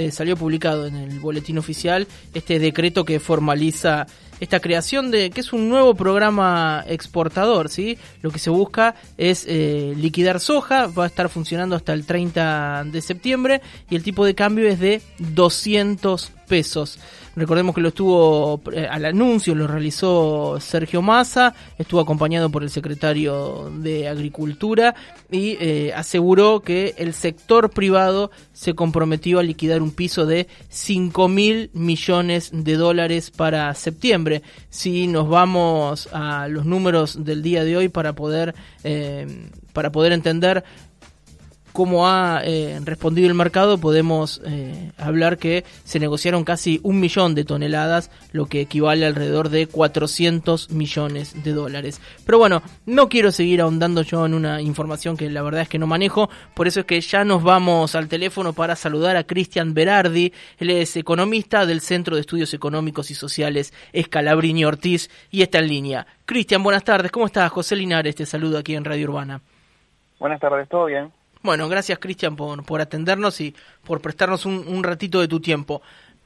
eh, salió publicado en el boletín oficial este decreto que formaliza esta creación de que es un nuevo programa exportador, ¿sí? Lo que se busca es eh, liquidar soja, va a estar funcionando hasta el 30 de septiembre y el tipo de cambio es de 200 pesos. Recordemos que lo estuvo eh, al anuncio, lo realizó Sergio Massa, estuvo acompañado por el secretario de Agricultura y eh, aseguró que el sector privado se comprometió a liquidar un piso de 5 mil millones de dólares para septiembre. Si nos vamos a los números del día de hoy para poder, eh, para poder entender cómo ha eh, respondido el mercado, podemos eh, hablar que se negociaron casi un millón de toneladas, lo que equivale alrededor de 400 millones de dólares. Pero bueno, no quiero seguir ahondando yo en una información que la verdad es que no manejo, por eso es que ya nos vamos al teléfono para saludar a Cristian Berardi, él es economista del Centro de Estudios Económicos y Sociales Escalabrini Ortiz y está en línea. Cristian, buenas tardes, ¿cómo estás? José Linares te saluda aquí en Radio Urbana. Buenas tardes, ¿todo bien? Bueno, gracias Cristian por, por atendernos y por prestarnos un, ratito de tu tiempo.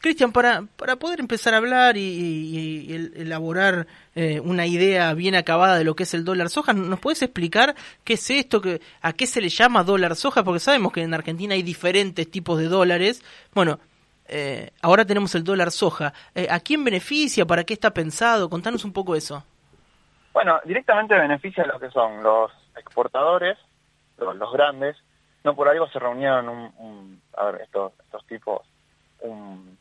Cristian, para, para poder empezar a hablar y, elaborar eh, una idea bien acabada de lo que es el dólar soja, ¿nos puedes explicar qué es esto, que, a qué se le llama dólar soja? Porque sabemos que en Argentina hay diferentes tipos de dólares. Bueno, eh, ahora tenemos el dólar soja. Eh, ¿A quién beneficia? ¿Para qué está pensado? Contanos un poco eso. Bueno, directamente beneficia a los que son los exportadores los, grandes, no por algo se reunieron un, a ver, estos, estos tipos, un,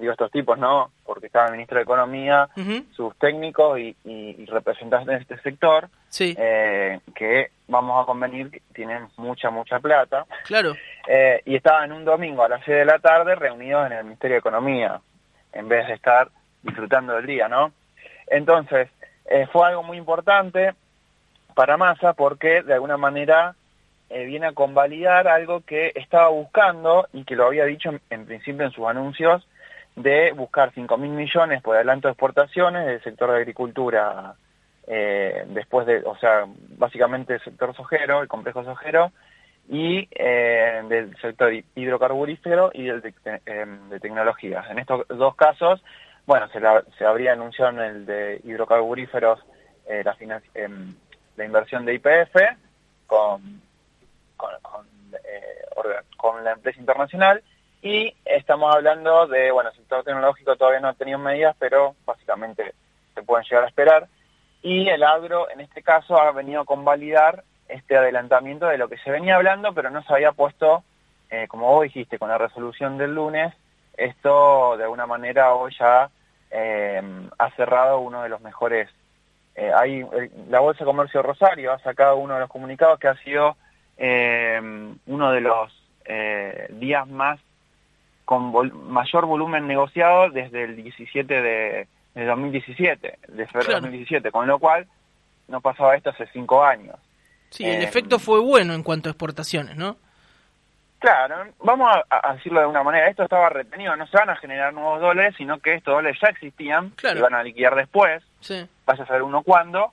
digo estos tipos, ¿no? Porque estaba el ministro de Economía, sus técnicos y, representantes de este sector, eh, que vamos a convenir que tienen mucha, mucha plata. Claro. Eh, y estaban un domingo a las 6 de la tarde reunidos en el Ministerio de Economía, en vez de estar disfrutando del día, ¿no? Entonces, eh, fue algo muy importante para Massa porque de alguna manera eh, viene a convalidar algo que estaba buscando y que lo había dicho en, principio en sus anuncios de buscar 5 mil millones por adelanto de exportaciones del sector de agricultura eh, después de, o sea, básicamente el sector sojero, el complejo sojero, y eh, del sector hidrocarburífero y del de, tecnologías. En estos dos casos, bueno, se, se habría anunciado en el de hidrocarburíferos la, em, la inversión de IPF con eh, con, la empresa internacional y estamos hablando de, bueno, el sector tecnológico todavía no ha tenido medidas, pero básicamente se pueden llegar a esperar. Y el agro, en este caso, ha venido a convalidar este adelantamiento de lo que se venía hablando, pero no se había puesto, eh, como vos dijiste, con la resolución del lunes, esto de alguna manera hoy ya eh, ha cerrado uno de los mejores. hay, la Bolsa de Comercio Rosario ha sacado uno de los comunicados que ha sido eh, uno de los eh, días más con mayor volumen negociado desde el 17 de, 2017, de febrero de 2017, con lo cual no pasaba esto hace cinco años. Sí, el eh, efecto fue bueno en cuanto a exportaciones, ¿no? Claro, vamos a, decirlo de una manera, esto estaba retenido, no se van a generar nuevos dólares, sino que estos dólares ya existían, se van a liquidar después, sí. vaya a saber uno cuándo,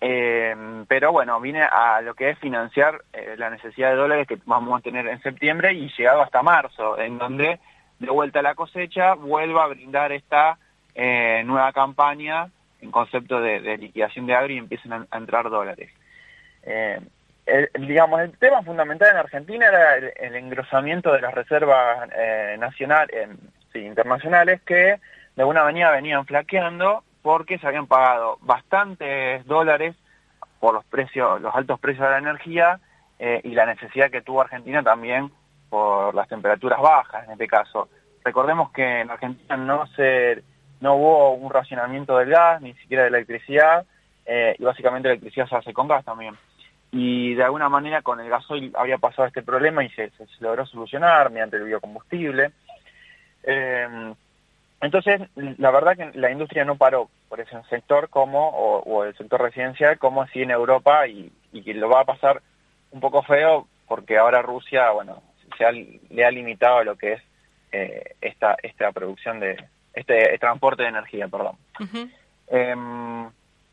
eh, pero bueno, vine a lo que es financiar eh, la necesidad de dólares que vamos a tener en septiembre y llegado hasta marzo, en donde de vuelta a la cosecha vuelva a brindar esta eh, nueva campaña en concepto de, liquidación de agro y empiecen a, entrar dólares. Digamos, el tema fundamental en Argentina era el, engrosamiento de las reservas nacionales, internacionales que de alguna manera venían flaqueando porque se habían pagado bastantes dólares por los precios, los altos precios de la energía eh, y la necesidad que tuvo Argentina también por las temperaturas bajas en este caso. Recordemos que en Argentina no se no hubo un racionamiento del gas, ni siquiera de la electricidad, eh, y básicamente la electricidad se hace con gas también. Y de alguna manera con el gasoil había pasado este problema y se, logró solucionar mediante el biocombustible. Eh, entonces, la verdad que la industria no paró por ese sector como, o, el sector residencial, como así en Europa, y, que lo va a pasar un poco feo porque ahora Rusia, bueno, se le ha limitado lo que es eh, esta, esta producción de, este transporte de energía, perdón. Em,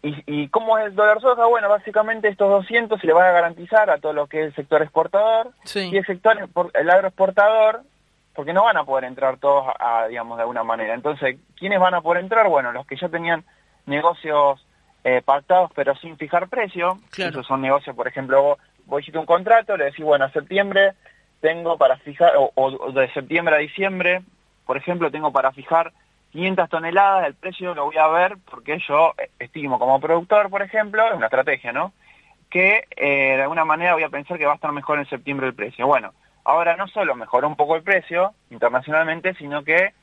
y, ¿Y cómo es el dólar soja? Bueno, básicamente estos 200 se le van a garantizar a todo lo que es el sector exportador, y el sector, el agroexportador porque no van a poder entrar todos, a, digamos, de alguna manera. Entonces, ¿quiénes van a poder entrar? Bueno, los que ya tenían negocios eh, pactados pero sin fijar precio. Esos son negocios, por ejemplo, vos, vos hiciste un contrato, le decís, bueno, a septiembre tengo para fijar, o, de septiembre a diciembre, por ejemplo, tengo para fijar 500 toneladas, el precio lo voy a ver porque yo estimo como productor, por ejemplo, es una estrategia, ¿no? Que eh, de alguna manera voy a pensar que va a estar mejor en septiembre el precio. Bueno, Ahora no solo mejoró un poco el precio internacionalmente, sino que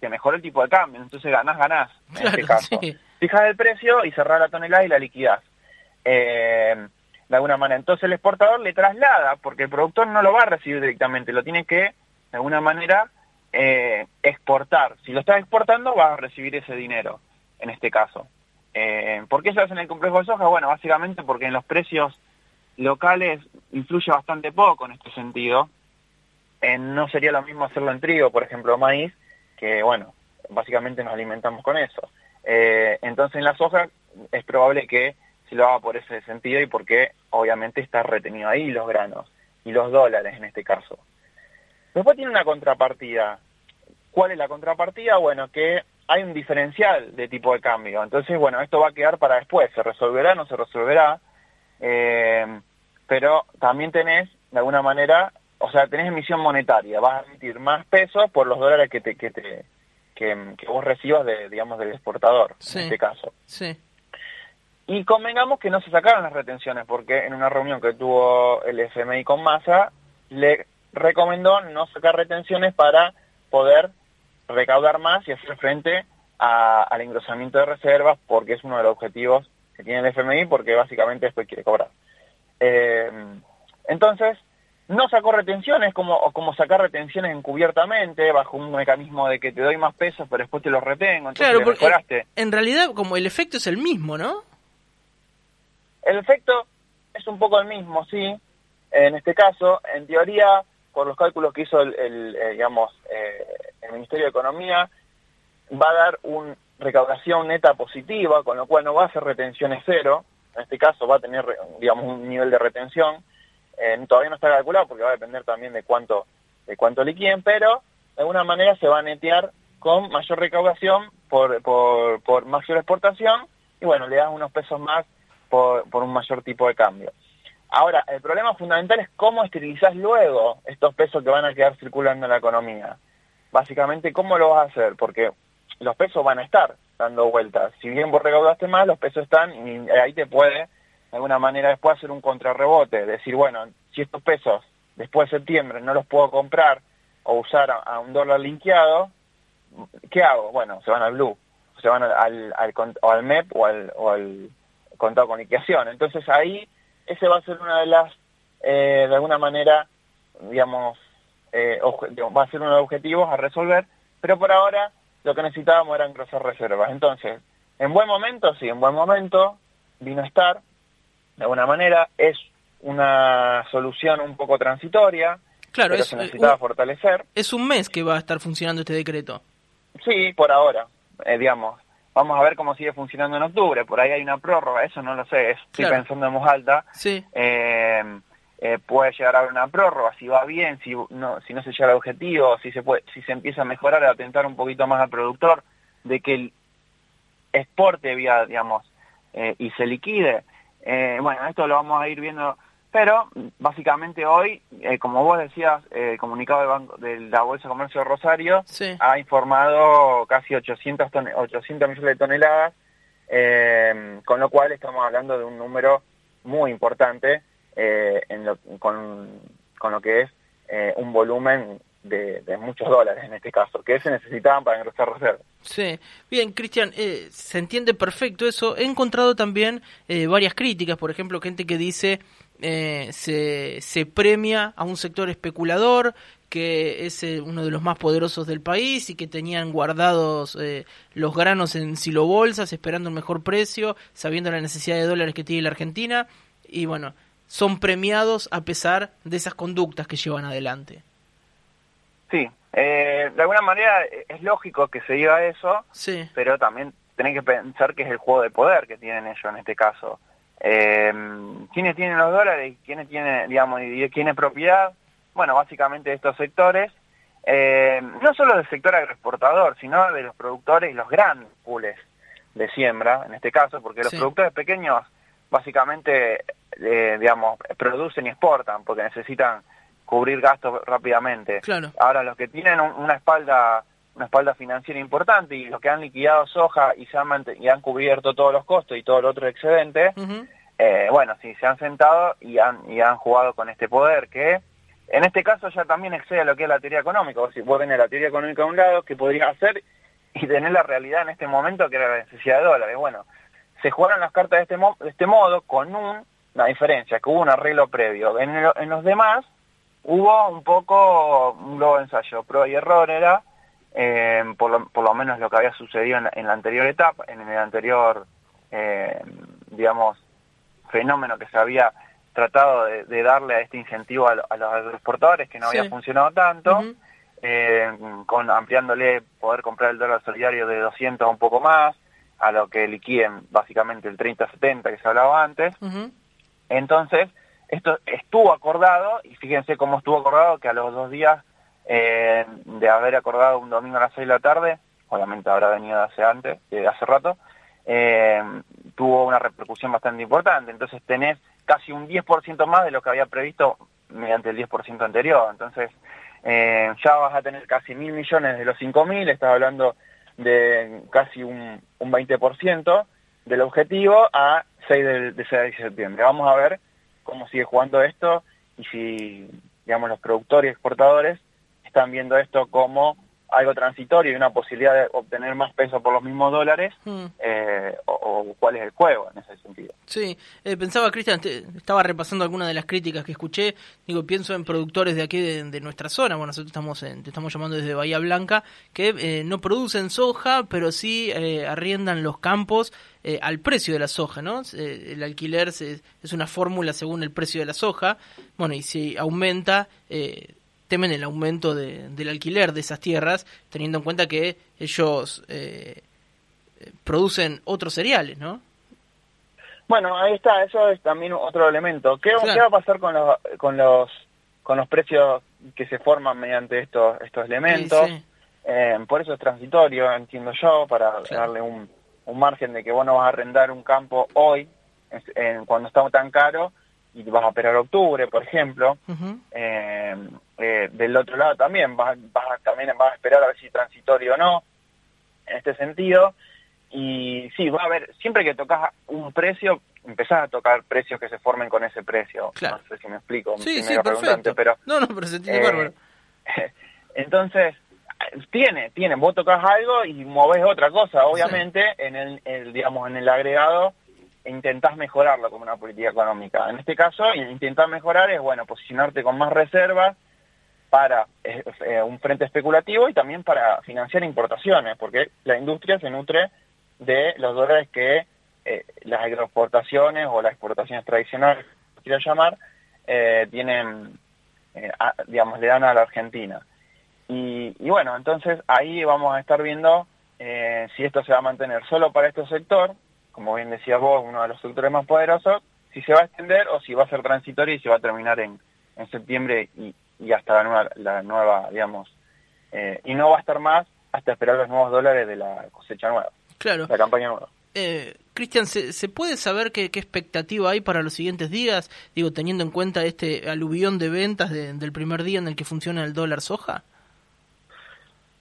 se mejoró el tipo de cambio. Entonces ganás, ganás en este caso. Fijas el precio y cerrás la tonelada y la liquidás. Eh, de alguna manera. Entonces el exportador le traslada, porque el productor no lo va a recibir directamente, lo tiene que, de alguna manera, eh, exportar. Si lo estás exportando, vas a recibir ese dinero, en este caso. Eh, ¿Por qué se hace en el complejo de soja? Bueno, básicamente porque en los precios locales influye bastante poco en este sentido. No sería lo mismo hacerlo en trigo, por ejemplo, maíz, que bueno, básicamente nos alimentamos con eso. Eh, entonces en la soja es probable que se lo haga por ese sentido y porque obviamente está retenido ahí los granos y los dólares en este caso. Después tiene una contrapartida. ¿Cuál es la contrapartida? Bueno, que hay un diferencial de tipo de cambio. Entonces, bueno, esto va a quedar para después. ¿Se resolverá? ¿No se resolverá? Eh, pero también tenés, de alguna manera, o sea, tenés emisión monetaria, vas a emitir más pesos por los dólares que te, que te que, vos recibas de, digamos, del exportador, en este caso. Sí. Y convengamos que no se sacaron las retenciones, porque en una reunión que tuvo el FMI con Massa, le recomendó no sacar retenciones para poder recaudar más y hacer frente al engrosamiento de reservas, porque es uno de los objetivos que tiene el FMI, porque básicamente después quiere cobrar. Eh, entonces, no sacó retenciones como, como sacar retenciones encubiertamente, bajo un mecanismo de que te doy más pesos, pero después te los retengo, entonces claro, porque En realidad, como el efecto es el mismo, ¿no? El efecto es un poco el mismo, sí. En este caso, en teoría, por los cálculos que hizo el, eh, digamos, eh, el Ministerio de Economía, va a dar una recaudación neta positiva, con lo cual no va a ser retenciones cero. En este caso va a tener, digamos, un nivel de retención eh, todavía no está calculado porque va a depender también de cuánto, de cuánto liquiden, pero de alguna manera se va a netear con mayor recaudación por, por, por mayor exportación y bueno, le das unos pesos más por, por un mayor tipo de cambio. Ahora, el problema fundamental es cómo esterilizás luego estos pesos que van a quedar circulando en la economía. Básicamente, ¿cómo lo vas a hacer? Porque los pesos van a estar dando vueltas. Si bien vos recaudaste más, los pesos están y ahí te puede de alguna manera después hacer un contrarrebote, decir, bueno, si estos pesos después de septiembre no los puedo comprar o usar a, un dólar linkeado, ¿qué hago? Bueno, se van al blue, se van al, al, o al MEP o al, o al contado con liquidación. Entonces ahí ese va a ser una de las, eh, de alguna manera, digamos, eh, va a ser uno de los objetivos a resolver, pero por ahora lo que necesitábamos era engrosar reservas. Entonces, en buen momento, sí, en buen momento vino a estar, de alguna manera, es una solución un poco transitoria, claro, pero se necesitaba fortalecer. Es un mes que va a estar funcionando este decreto. Sí, por ahora, eh, digamos. Vamos a ver cómo sigue funcionando en octubre. Por ahí hay una prórroga, eso no lo sé, estoy pensando en voz alta. Sí. Eh, eh, puede llegar a haber una prórroga, si va bien, si no, si no se llega al objetivo, si se puede, si se empieza a mejorar, a atentar un poquito más al productor, de que el exporte vía, digamos, y se liquide, eh, bueno, esto lo vamos a ir viendo, pero básicamente hoy, eh, como vos decías, el comunicado del banco, de la Bolsa de Comercio de Rosario ha informado casi 800, 800 millones de toneladas, eh, con lo cual estamos hablando de un número muy importante en con, con, lo que es un volumen de, muchos dólares en este caso, que se necesitaban para engrosar reservas. Sí, bien, Cristian, eh, se entiende perfecto eso. He encontrado también eh, varias críticas, por ejemplo, gente que dice eh, se, se premia a un sector especulador que es uno de los más poderosos del país y que tenían guardados los granos en silobolsas esperando un mejor precio, sabiendo la necesidad de dólares que tiene la Argentina y bueno, son premiados a pesar de esas conductas que llevan adelante. Sí, eh, de alguna manera es lógico que se diga eso, sí. pero también tenés que pensar que es el juego de poder que tienen ellos en este caso. Eh, ¿Quiénes tienen los dólares? ¿Quiénes tienen, digamos, y quién es propiedad? Bueno, básicamente estos sectores eh, no solo del sector agroexportador, sino de los productores y los grandes pools de siembra, en este caso, porque los productores pequeños básicamente, eh, digamos, producen y exportan, porque necesitan cubrir gastos rápidamente. Ahora, los que tienen una espalda una espalda financiera importante y los que han liquidado soja y, se han, y han cubierto todos los costos y todo el otro excedente, eh, bueno, sí, se han sentado y han, y han jugado con este poder que en este caso ya también excede a lo que es la teoría económica. O si vos tenés la teoría económica a un lado, ¿qué podría hacer? Y tener la realidad en este momento que era la necesidad de dólares. Bueno, se jugaron las cartas de este, de este modo con una diferencia, que hubo un arreglo previo. En, en los demás hubo un poco un globo ensayo, pro y error era eh, por, lo, por, lo, menos lo que había sucedido en, la anterior etapa, en el anterior, eh, digamos, fenómeno que se había tratado de, darle a este incentivo a, los exportadores que no había funcionado tanto, eh, con ampliándole poder comprar el dólar solidario de 200 a un poco más, a lo que liquiden básicamente el 30-70 que se hablaba antes. Entonces, esto estuvo acordado, y fíjense cómo estuvo acordado, que a los dos días eh, de haber acordado un domingo a las 6 de la tarde, obviamente habrá venido de hace antes, hace rato, eh, tuvo una repercusión bastante importante. Entonces tenés casi un 10% más de lo que había previsto mediante el 10% anterior. Entonces eh, ya vas a tener casi mil millones de los 5.000, estás hablando de casi un, un 20% del objetivo a 6 de, de 6 de septiembre. Vamos a ver cómo sigue jugando esto y si, digamos, los productores y exportadores están viendo esto como algo transitorio y una posibilidad de obtener más peso por los mismos dólares, hmm. eh, o, cuál es el juego en ese sentido. Sí, eh, pensaba, Cristian, estaba repasando algunas de las críticas que escuché, digo, pienso en productores de aquí de, nuestra zona, bueno, nosotros estamos te estamos llamando desde Bahía Blanca, que eh, no producen soja, pero sí arriendan los campos al precio de la soja, ¿no? el alquiler es una fórmula según el precio de la soja, bueno, y si aumenta temen el aumento del alquiler de esas tierras, teniendo en cuenta que ellos eh, producen otros cereales, ¿no? Bueno, ahí está, eso es también otro elemento. ¿Qué, va a pasar con los, con los con los precios que se forman mediante estos estos elementos? Eh, por eso es transitorio, entiendo yo, para darle un, un margen de que vos no vas a arrendar un campo hoy, en, cuando está tan caro, y vas a esperar octubre, por ejemplo. eh, eh, del otro lado también vas, vas, también vas a esperar a ver si transitorio o no, en este sentido. Y sí, va a haber, siempre que tocas un precio, empezás a tocar precios que se formen con ese precio. No sé si me explico, sí, sí, perfecto. pero... No, no, pero se tiene bárbaro. Entonces, tiene, tiene, vos tocas algo y movés otra cosa, obviamente, en el, digamos, en el agregado intentás mejorarlo como una política económica. En este caso, intentar mejorar es, bueno, posicionarte con más reservas para eh, eh, un frente especulativo y también para financiar importaciones, porque la industria se nutre de los dólares que eh, las agroexportaciones o las exportaciones tradicionales, quiero llamar, tienen, digamos, le dan a la Argentina. Y, y, bueno, entonces ahí vamos a estar viendo si esto se va a mantener solo para este sector, como bien decías vos, uno de los sectores más poderosos, si se va a extender o si va a ser transitorio y se va a terminar en, en septiembre y, y hasta la nueva, la nueva digamos, eh, y no va a estar más hasta esperar los nuevos dólares de la cosecha nueva, claro. la campaña nueva. Eh, Cristian, ¿se, ¿se, puede saber qué, qué, expectativa hay para los siguientes días? Digo, teniendo en cuenta este aluvión de ventas del primer día en el que funciona el dólar soja.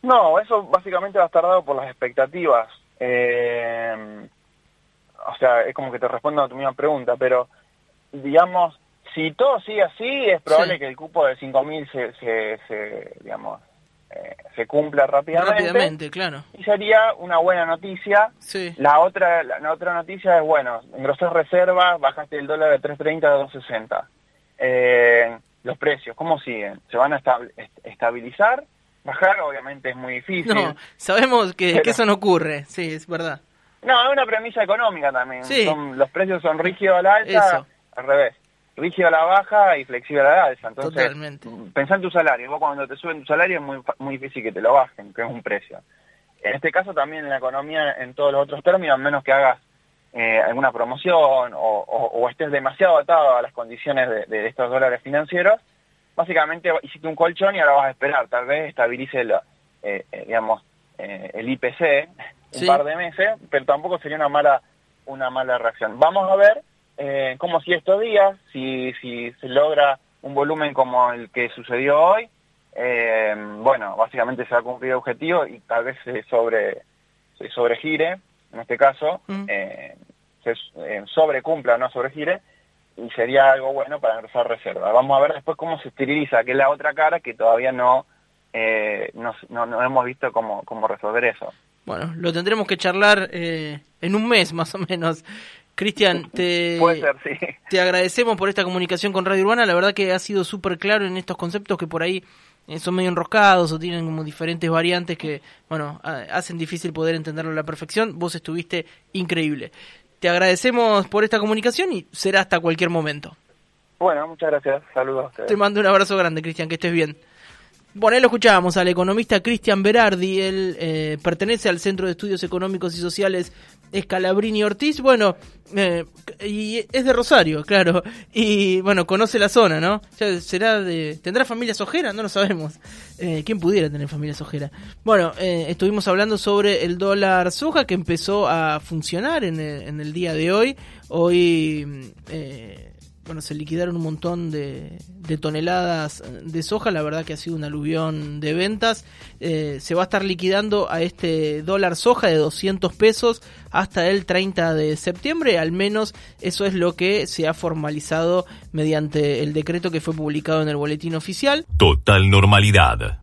No, eso básicamente va a estar dado por las expectativas. Eh, o sea, es como que te respondo a tu misma pregunta, pero digamos, si todo sigue así, es probable que el cupo de 5.000 se, se, se, digamos, eh, se cumpla rápidamente. Rápidamente, claro. Y sería una buena noticia. Sí. La otra la, otra noticia es, bueno, engrosar reservas, bajaste el dólar de 3.30 a 2.60. Eh, los precios, ¿cómo siguen? ¿Se van a estabilizar? Bajar obviamente es muy difícil. No, sabemos que, que eso no ocurre, sí, es verdad. No, es una premisa económica también. Son, los precios son rígidos a la alta, al revés. Rígido a la baja y flexible a la alza. Entonces, Totalmente. pensá en tu salario. Vos cuando te suben tu salario es muy, muy difícil que te lo bajen, que es un precio. En este caso también en la economía, en todos los otros términos, menos que hagas eh, alguna promoción o, o, estés demasiado atado a las condiciones de, de estos dólares financieros, básicamente hiciste un colchón y ahora vas a esperar, tal vez estabilice, eh, eh, digamos, eh, el IPC un par de meses, pero tampoco sería una mala una mala reacción. Vamos a ver eh, cómo si estos días, si, si se logra un volumen como el que sucedió hoy, eh, bueno, básicamente se ha cumplido el objetivo y tal vez se sobre se sobregire, en este caso, mm. eh, se eh, sobrecumpla, no sobregire, y sería algo bueno para ingresar reserva. Vamos a ver después cómo se esteriliza, que es la otra cara que todavía no, eh, no, no, hemos visto cómo, cómo resolver eso. Bueno, lo tendremos que charlar eh, en un mes más o menos. Cristian, te, te agradecemos por esta comunicación con Radio Urbana. La verdad que ha sido súper claro en estos conceptos que por ahí eh, son medio enroscados o tienen como diferentes variantes que, bueno, hacen difícil poder entenderlo a la perfección. Vos estuviste increíble. Te agradecemos por esta comunicación y será hasta cualquier momento. Bueno, muchas gracias. Saludos Te mando un abrazo grande, Cristian, que estés bien. Bueno, ahí lo escuchábamos al economista Cristian Berardi, él eh, pertenece al Centro de Estudios Económicos y Sociales Escalabrini Ortiz, bueno, eh, y es de Rosario, claro, y bueno, conoce la zona, ¿no? será de, ¿Tendrá familia sojera? No lo sabemos. Eh, ¿Quién pudiera tener familia sojera? Bueno, estuvimos hablando sobre el dólar soja que empezó a funcionar en el, en el día de hoy. Hoy bueno, se liquidaron un montón de, toneladas de soja, la verdad que ha sido un aluvión de ventas. Eh, se va a estar liquidando a este dólar soja de 200 pesos hasta el 30 de septiembre, al menos eso es lo que se ha formalizado mediante el decreto que fue publicado en el boletín oficial. Total normalidad.